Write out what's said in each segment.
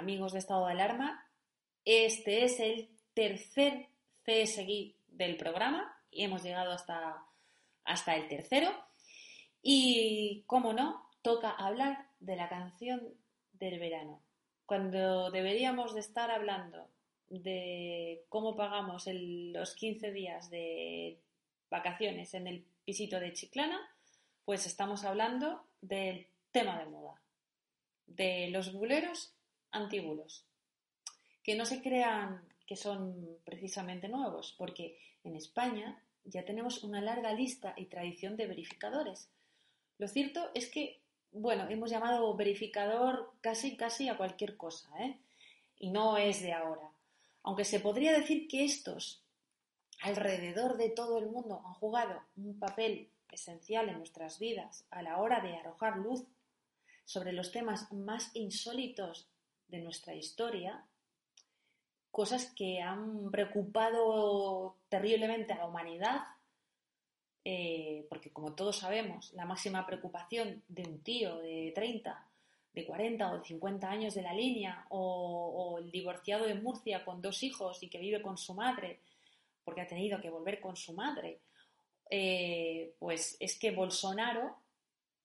amigos de estado de alarma, este es el tercer CSGI del programa y hemos llegado hasta, hasta el tercero. Y, como no, toca hablar de la canción del verano. Cuando deberíamos de estar hablando de cómo pagamos los 15 días de vacaciones en el pisito de Chiclana, pues estamos hablando del tema de moda, de los buleros antibulos, que no se crean que son precisamente nuevos, porque en España ya tenemos una larga lista y tradición de verificadores. Lo cierto es que, bueno, hemos llamado verificador casi casi a cualquier cosa, ¿eh? Y no es de ahora. Aunque se podría decir que estos alrededor de todo el mundo han jugado un papel esencial en nuestras vidas a la hora de arrojar luz sobre los temas más insólitos de nuestra historia, cosas que han preocupado terriblemente a la humanidad, eh, porque como todos sabemos, la máxima preocupación de un tío de 30, de 40 o de 50 años de la línea, o, el divorciado de Murcia con dos hijos y que vive con su madre, porque ha tenido que volver con su madre, eh, pues es que Bolsonaro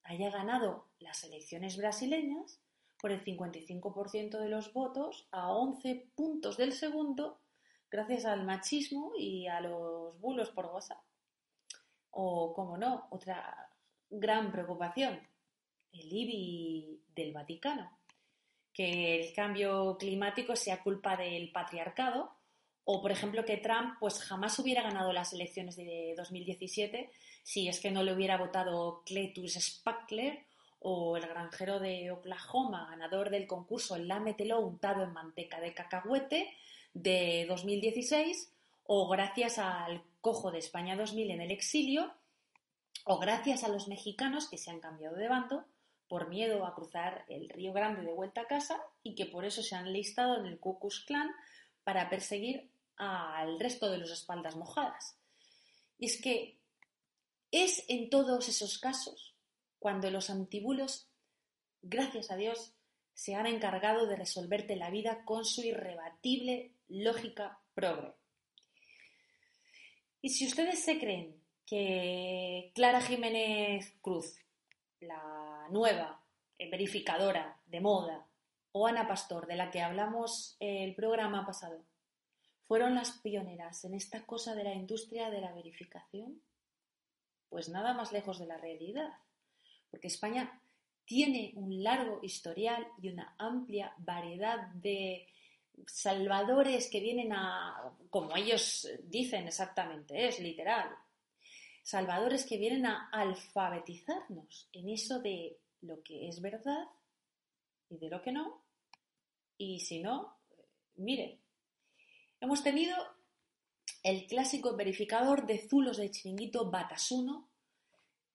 haya ganado las elecciones brasileñas por el 55% de los votos a 11 puntos del segundo gracias al machismo y a los bulos por WhatsApp. O, como no, otra gran preocupación, el IBI del Vaticano, que el cambio climático sea culpa del patriarcado o, por ejemplo, que Trump pues jamás hubiera ganado las elecciones de 2017 si es que no le hubiera votado Cletus Spackler o el granjero de Oklahoma, ganador del concurso Lámetelo untado en manteca de cacahuete de 2016, o gracias al cojo de España 2000 en el exilio, o gracias a los mexicanos que se han cambiado de bando por miedo a cruzar el Río Grande de vuelta a casa y que por eso se han listado en el Ku Klux Klan para perseguir al resto de los espaldas mojadas. Y es que es en todos esos casos cuando los antibulos, gracias a Dios, se han encargado de resolverte la vida con su irrebatible lógica progre. Y si ustedes se creen que Clara Jiménez Cruz, la nueva verificadora de moda, o Ana Pastor, de la que hablamos el programa pasado, fueron las pioneras en esta cosa de la industria de la verificación? Pues nada más lejos de la realidad, porque España tiene un largo historial y una amplia variedad de salvadores que vienen a, como ellos dicen exactamente, es literal, salvadores que vienen a alfabetizarnos en eso de lo que es verdad y de lo que no. Y si no, mire, Hemos tenido el clásico verificador de zulos de chiringuito Batasuno,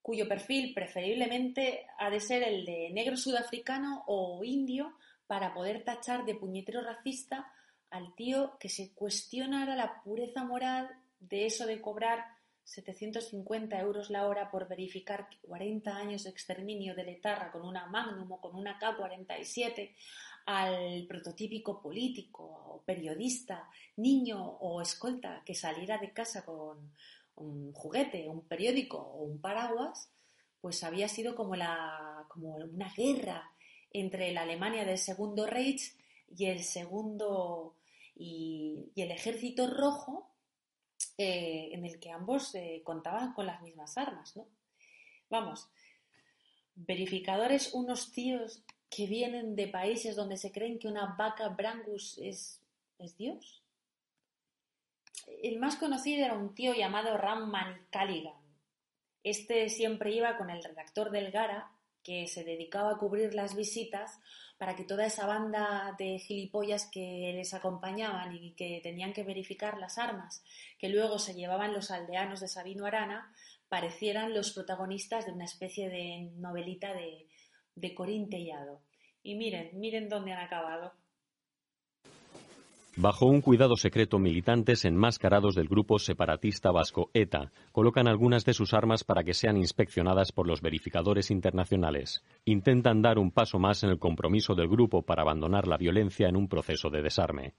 cuyo perfil preferiblemente ha de ser el de negro sudafricano o indio para poder tachar de puñetero racista al tío que se cuestionara la pureza moral de eso de cobrar 750 euros la hora por verificar 40 años de exterminio de letarra con una Magnum o con una K-47 al prototípico político o periodista, niño o escolta que saliera de casa con un juguete, un periódico o un paraguas, pues había sido como, la, como una guerra entre la Alemania del Segundo Reich y el segundo y, el ejército rojo eh, en el que ambos eh, contaban con las mismas armas, ¿no? Vamos, verificadores unos tíos que vienen de países donde se creen que una vaca brangus es, es Dios. El más conocido era un tío llamado Ramman Callaghan. Este siempre iba con el redactor del Gara, que se dedicaba a cubrir las visitas para que toda esa banda de gilipollas que les acompañaban y que tenían que verificar las armas que luego se llevaban los aldeanos de Sabino Arana parecieran los protagonistas de una especie de novelita de, de Corín Y miren, miren dónde han acabado. Bajo un cuidado secreto, militantes enmascarados del grupo separatista vasco ETA colocan algunas de sus armas para que sean inspeccionadas por los verificadores internacionales. Intentan dar un paso más en el compromiso del grupo para abandonar la violencia en un proceso de desarme.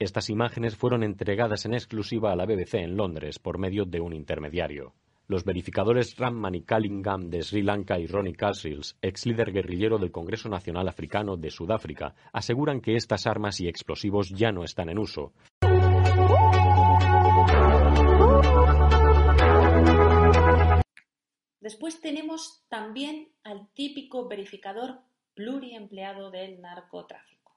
Estas imágenes fueron entregadas en exclusiva a la BBC en Londres por medio de un intermediario. Los verificadores Ram Manikalingam de Sri Lanka y Ronnie Casrills, ex líder guerrillero del Congreso Nacional Africano de Sudáfrica, aseguran que estas armas y explosivos ya no están en uso. Después tenemos también al típico verificador pluriempleado del narcotráfico.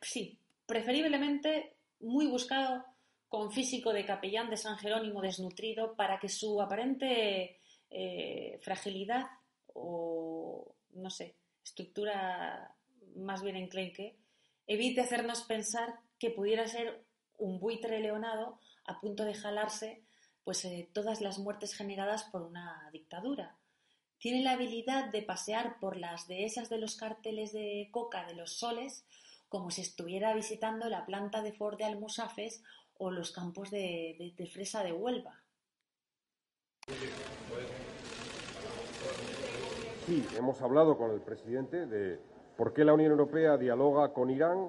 sí, preferiblemente muy buscado con físico de capellán de San Jerónimo desnutrido para que su aparente eh, fragilidad o, no sé, estructura más bien enclenque, evite hacernos pensar que pudiera ser un buitre leonado a punto de jalarse pues eh, todas las muertes generadas por una dictadura. Tiene la habilidad de pasear por las dehesas de los carteles de coca de los soles como si estuviera visitando la planta de Ford de Almusafes o los campos de, fresa de Huelva. Sí, hemos hablado con el presidente de por qué la Unión Europea dialoga con Irán,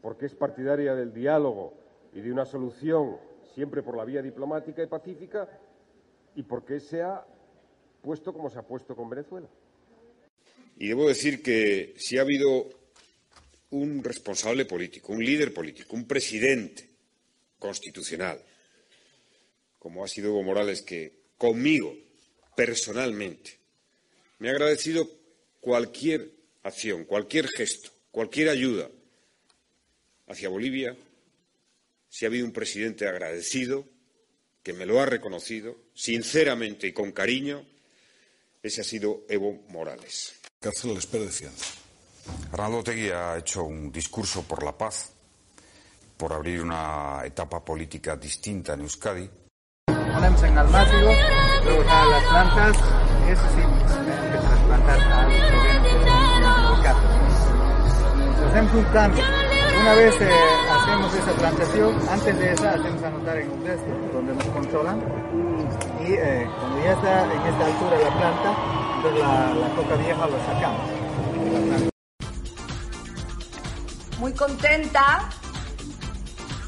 por qué es partidaria del diálogo y de una solución siempre por la vía diplomática y pacífica y por qué se ha puesto como se ha puesto con Venezuela. Y debo decir que si ha habido un responsable político, un líder político, un presidente constitucional, como ha sido Evo Morales, que conmigo, personalmente, me ha agradecido cualquier acción, cualquier gesto, cualquier ayuda hacia Bolivia, si ha habido un presidente agradecido, que me lo ha reconocido, sinceramente y con cariño, ese ha sido Evo Morales. Cárcel espera de. Arnaldo Tegui ha hecho un discurso por la paz, por abrir una etapa política distinta en Euskadi. Ponemos en almácigo, luego a las plantas, eso sí, que trasplantar al gobierno Hacemos un cambio. Una vez eh, hacemos esa plantación, antes de esa hacemos anotar en un resto, donde nos controlan. Y eh, cuando ya está en esta altura la planta, entonces la, la coca vieja lo sacamos muy contenta,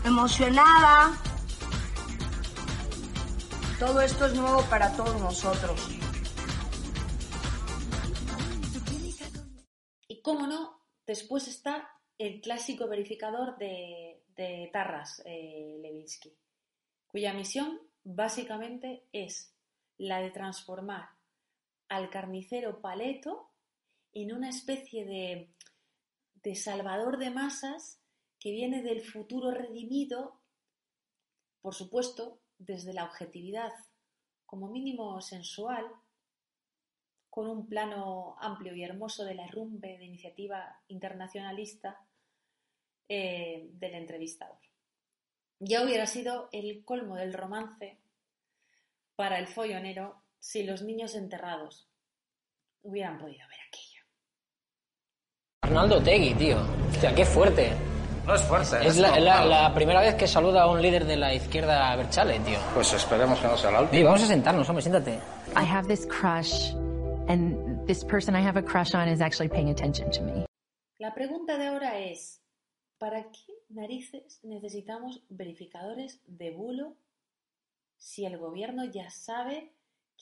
emocionada. Todo esto es nuevo para todos nosotros. Y cómo no, después está el clásico verificador de, Tarras, eh, Levinsky, cuya misión básicamente es la de transformar al carnicero paleto en una especie de de salvador de masas que viene del futuro redimido, por supuesto, desde la objetividad, como mínimo sensual, con un plano amplio y hermoso de la rumbe de iniciativa internacionalista eh, del entrevistador. Ya hubiera sido el colmo del romance para el follonero si los niños enterrados hubieran podido ver aquello. Arnaldo Tegui, tío. Hostia, qué fuerte. No es fuerte. Es, la, primera vez que saluda a un líder de la izquierda Berchale, tío. Pues esperemos que no sea la última. Vamos a sentarnos, hombre, siéntate. I have this crush, and this person I have a crush on is actually paying attention to me. La pregunta de ahora es, ¿para qué narices necesitamos verificadores de bulo si el gobierno ya sabe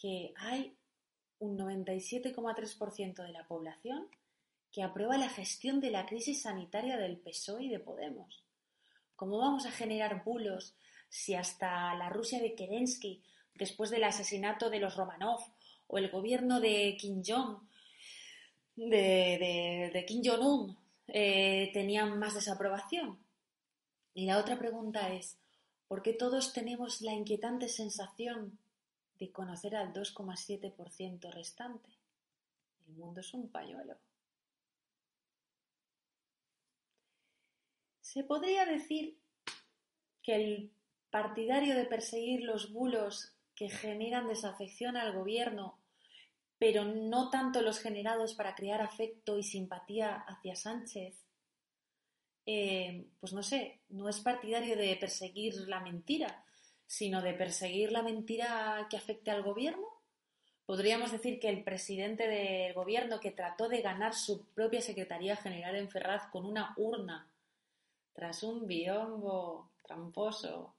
que hay un 97,3% de la población que aprueba la gestión de la crisis sanitaria del PSOE y de Podemos. ¿Cómo vamos a generar bulos si hasta la Rusia de Kerensky, después del asesinato de los Romanov, o el gobierno de Kim Jong, de, Kim Jong-un, eh, tenían más desaprobación? Y la otra pregunta es, ¿por qué todos tenemos la inquietante sensación de conocer al 2,7% restante? El mundo es un pañuelo. Se podría decir que el partidario de perseguir los bulos que generan desafección al gobierno pero no tanto los generados para crear afecto y simpatía hacia Sánchez, eh, pues no sé, no es partidario de perseguir la mentira, sino de perseguir la mentira que afecte al gobierno. Podríamos decir que el presidente del gobierno que trató de ganar su propia Secretaría General en Ferraz con una urna tras un biombo tramposo,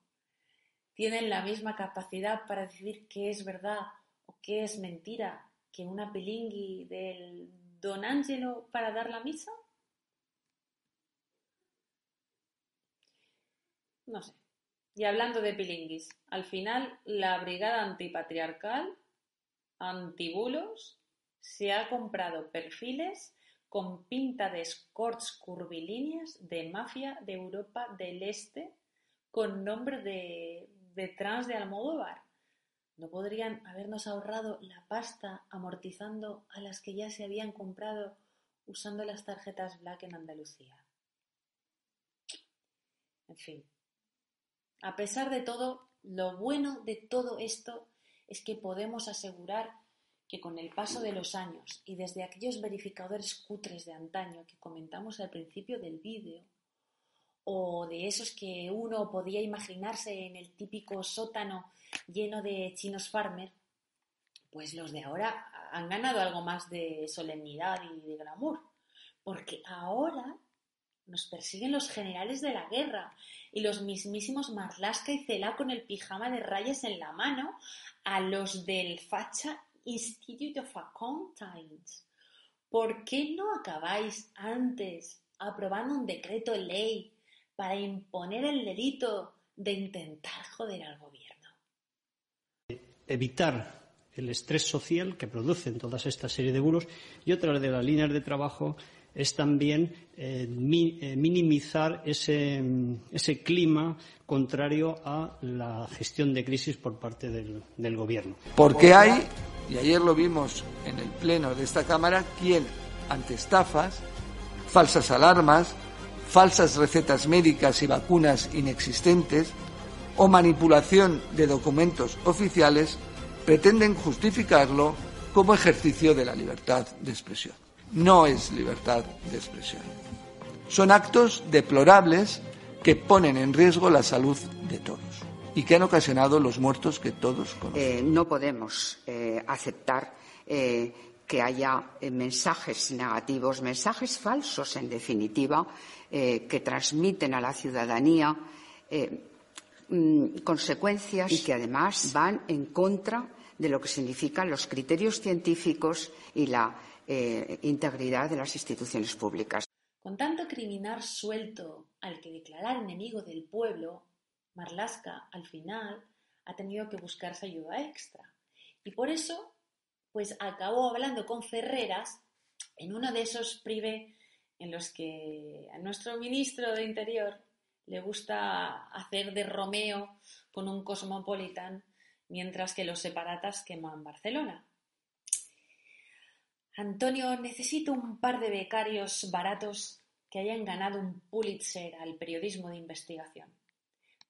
tienen la misma capacidad para decir qué es verdad o qué es mentira que una pilingui del Don Angelo para dar la misa? No sé. Y hablando de pilinguis, al final la brigada antipatriarcal, antibulos, se ha comprado perfiles con pinta de escorts curvilíneas de mafia de Europa del Este con nombre de, de trans de Almodóvar. ¿No podrían habernos ahorrado la pasta amortizando a las que ya se habían comprado usando las tarjetas Black en Andalucía? En fin. A pesar de todo, lo bueno de todo esto es que podemos asegurar que con el paso de los años y desde aquellos verificadores cutres de antaño que comentamos al principio del vídeo, o de esos que uno podía imaginarse en el típico sótano lleno de chinos farmer, pues los de ahora han ganado algo más de solemnidad y de glamour, porque ahora nos persiguen los generales de la guerra y los mismísimos Marlaska y Cela con el pijama de rayas en la mano a los del Facha Institute of Accountants. ¿Por qué no acabáis antes aprobando un decreto ley para imponer el delito de intentar joder al gobierno? evitar el estrés social que producen todas esta serie de bulos y otra de las líneas de trabajo es también eh, eh, minimizar ese, ese, clima contrario a la gestión de crisis por parte del, del gobierno. Porque hay, y ayer lo vimos en el pleno de esta Cámara, quien ante estafas, falsas alarmas, falsas recetas médicas y vacunas inexistentes, o manipulación de documentos oficiales pretenden justificarlo como ejercicio de la libertad de expresión. No es libertad de expresión. Son actos deplorables que ponen en riesgo la salud de todos y que han ocasionado los muertos que todos conocemos. Eh, no podemos eh, aceptar eh, que haya mensajes negativos, mensajes falsos, en definitiva, que transmiten a la ciudadanía Mm, consecuencias y que además van en contra de lo que significan los criterios científicos y la eh, integridad de las instituciones públicas. Con tanto criminal suelto al que declarar enemigo del pueblo, Marlaska al final ha tenido que buscarse ayuda extra. Y por eso, pues acabó hablando con Ferreras en uno de esos prive en los que a nuestro ministro de Interior le gusta hacer de Romeo con un Cosmopolitan, mientras que los separatas queman Barcelona. Antonio, necesito un par de becarios baratos que hayan ganado un Pulitzer al periodismo de investigación.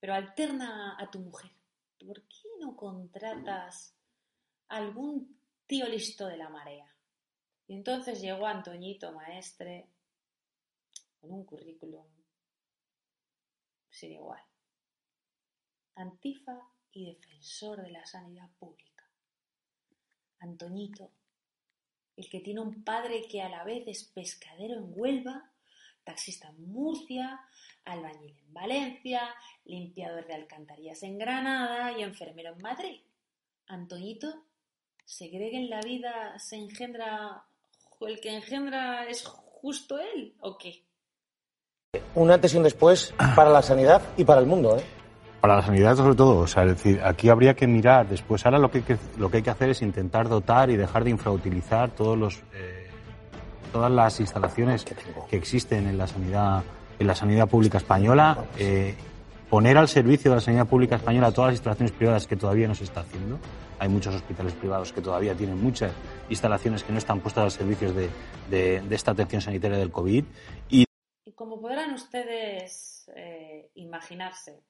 Pero alterna a tu mujer. ¿Por qué no contratas algún tío listo de la marea? Y entonces llegó Antoñito Maestre con un currículum sin igual. Antifa y defensor de la sanidad pública. Antoñito, el que tiene un padre que a la vez es pescadero en Huelva, taxista en Murcia, albañil en Valencia, limpiador de alcantarillas en Granada y enfermero en Madrid. Antoñito se cree que en la vida se engendra, el que engendra es justo él, ¿o qué? Un antes y un después para la sanidad y para el mundo, ¿eh? Para la sanidad sobre todo, o sea, es decir, aquí habría que mirar después. Ahora lo que hay que, lo que, hay que hacer es intentar dotar y dejar de infrautilizar todos los, eh, todas las instalaciones que existen en la sanidad, en la sanidad pública española, eh, poner al servicio de la sanidad pública española todas las instalaciones privadas que todavía no se está haciendo. Hay muchos hospitales privados que todavía tienen muchas instalaciones que no están puestas al servicio de, de, de esta atención sanitaria del COVID y como podrán ustedes eh, imaginarse,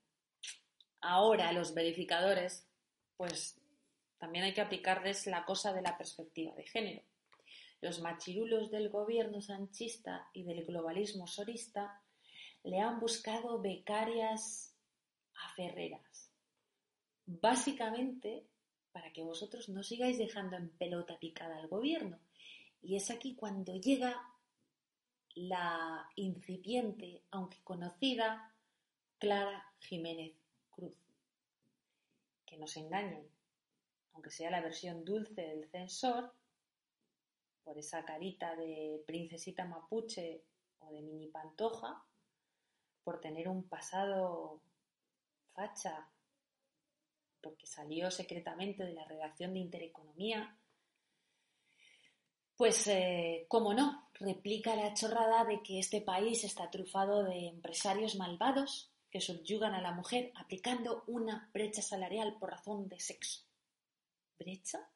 ahora los verificadores, pues también hay que aplicarles la cosa de la perspectiva de género. Los machirulos del gobierno sanchista y del globalismo sorista le han buscado becarias a Ferreras. Básicamente para que vosotros no sigáis dejando en pelota picada al gobierno. Y es aquí cuando llega la incipiente, aunque conocida, Clara Jiménez Cruz. Que nos engañen, aunque sea la versión dulce del censor, por esa carita de princesita mapuche o de mini pantoja, por tener un pasado facha, porque salió secretamente de la redacción de Intereconomía, pues, eh, cómo no, replica la chorrada de que este país está trufado de empresarios malvados que subyugan a la mujer aplicando una brecha salarial por razón de sexo. ¿Brecha?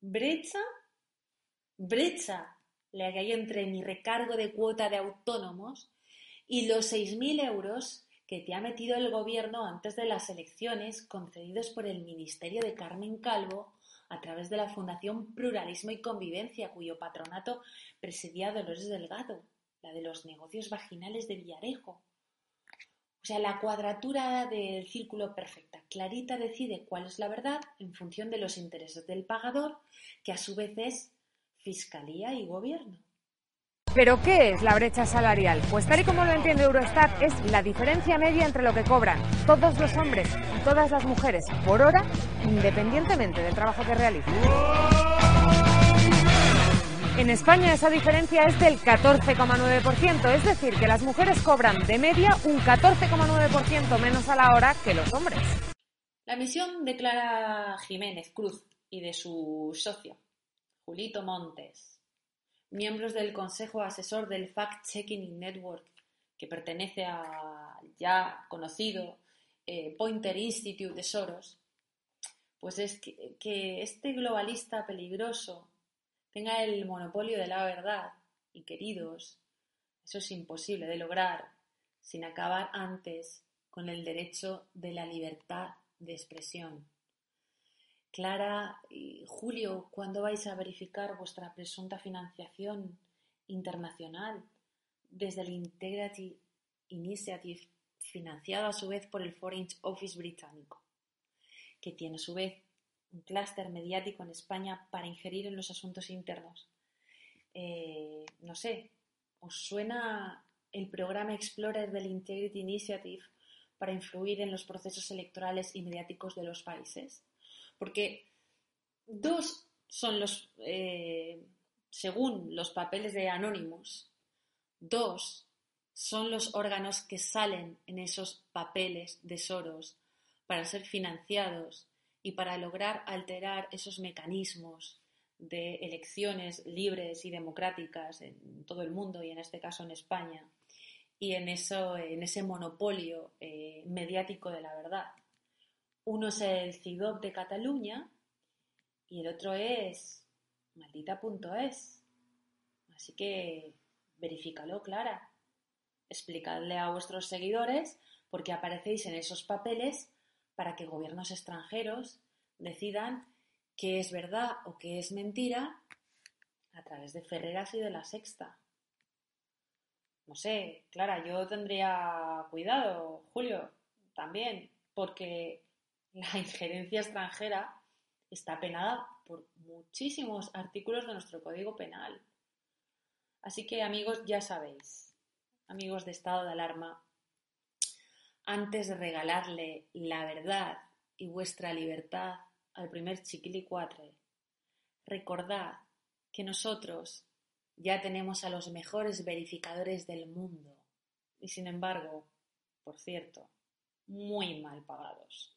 ¿Brecha? ¿Brecha? La que hay entre mi recargo de cuota de autónomos y los 6.000 euros que te ha metido el gobierno antes de las elecciones concedidos por el Ministerio de Carmen Calvo a través de la Fundación Pluralismo y Convivencia, cuyo patronato presidía Dolores Delgado, la de los negocios vaginales de Villarejo. O sea, la cuadratura del círculo perfecta. Clarita decide cuál es la verdad en función de los intereses del pagador, que a su vez es Fiscalía y Gobierno. ¿Pero qué es la brecha salarial? Pues tal y como lo entiende Eurostat, es la diferencia media entre lo que cobran todos los hombres y todas las mujeres por hora, independientemente del trabajo que realicen. En España esa diferencia es del 14,9%, es decir, que las mujeres cobran de media un 14,9% menos a la hora que los hombres. La misión de Clara Jiménez Cruz y de su socio, Julito Montes, miembros del Consejo Asesor del Fact Checking Network, que pertenece al ya conocido eh, Pointer Institute de Soros, pues es que, que este globalista peligroso tenga el monopolio de la verdad y queridos, eso es imposible de lograr sin acabar antes con el derecho de la libertad de expresión. Clara y Julio, ¿cuándo vais a verificar vuestra presunta financiación internacional desde el Integrity Initiative, financiado a su vez por el Foreign Office británico, que tiene a su vez un clúster mediático en España para ingerir en los asuntos internos? Eh, no sé, ¿os suena el programa Explorer del Integrity Initiative para influir en los procesos electorales y mediáticos de los países? Porque dos son los, eh, según los papeles de Anonymous, dos son los órganos que salen en esos papeles de Soros para ser financiados y para lograr alterar esos mecanismos de elecciones libres y democráticas en todo el mundo y en este caso en España y en, eso, en ese monopolio eh, mediático de la verdad. Uno es el CIDOP de Cataluña y el otro es maldita.es. Así que verifícalo, Clara. Explicadle a vuestros seguidores por qué aparecéis en esos papeles para que gobiernos extranjeros decidan qué es verdad o qué es mentira a través de Ferreras y de la Sexta. No sé, Clara, yo tendría cuidado, Julio, también, porque la injerencia extranjera está penada por muchísimos artículos de nuestro Código Penal. Así que amigos, ya sabéis, amigos de estado de alarma, antes de regalarle la verdad y vuestra libertad al primer chiquilicuatre, recordad que nosotros ya tenemos a los mejores verificadores del mundo y sin embargo, por cierto, muy mal pagados.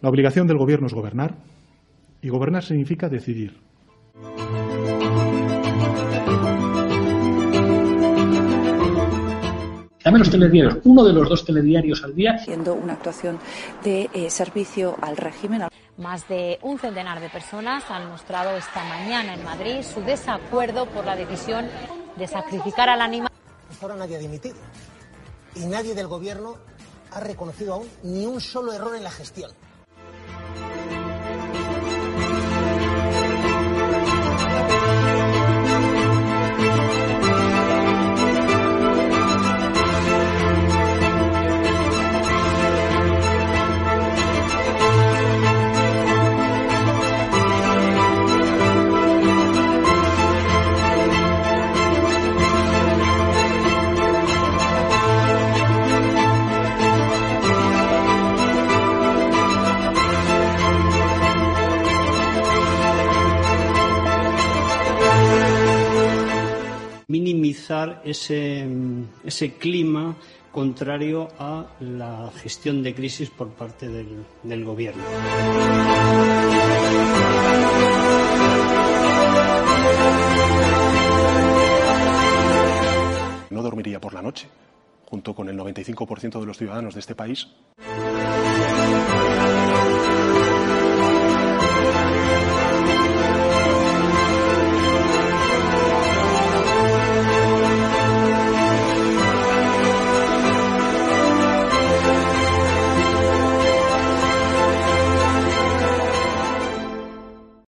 La obligación del gobierno es gobernar y gobernar significa decidir. Dame los telediarios, uno de los dos telediarios al día. Haciendo una actuación de eh, servicio al régimen. Más de un centenar de personas han mostrado esta mañana en Madrid su desacuerdo por la decisión de sacrificar al animal. Hasta ahora nadie ha dimitido y nadie del gobierno ha reconocido aún ni un solo error en la gestión. Minimizar ese, ese clima contrario a la gestión de crisis por parte del, del gobierno. No dormiría por la noche, junto con el 95% de los ciudadanos de este país.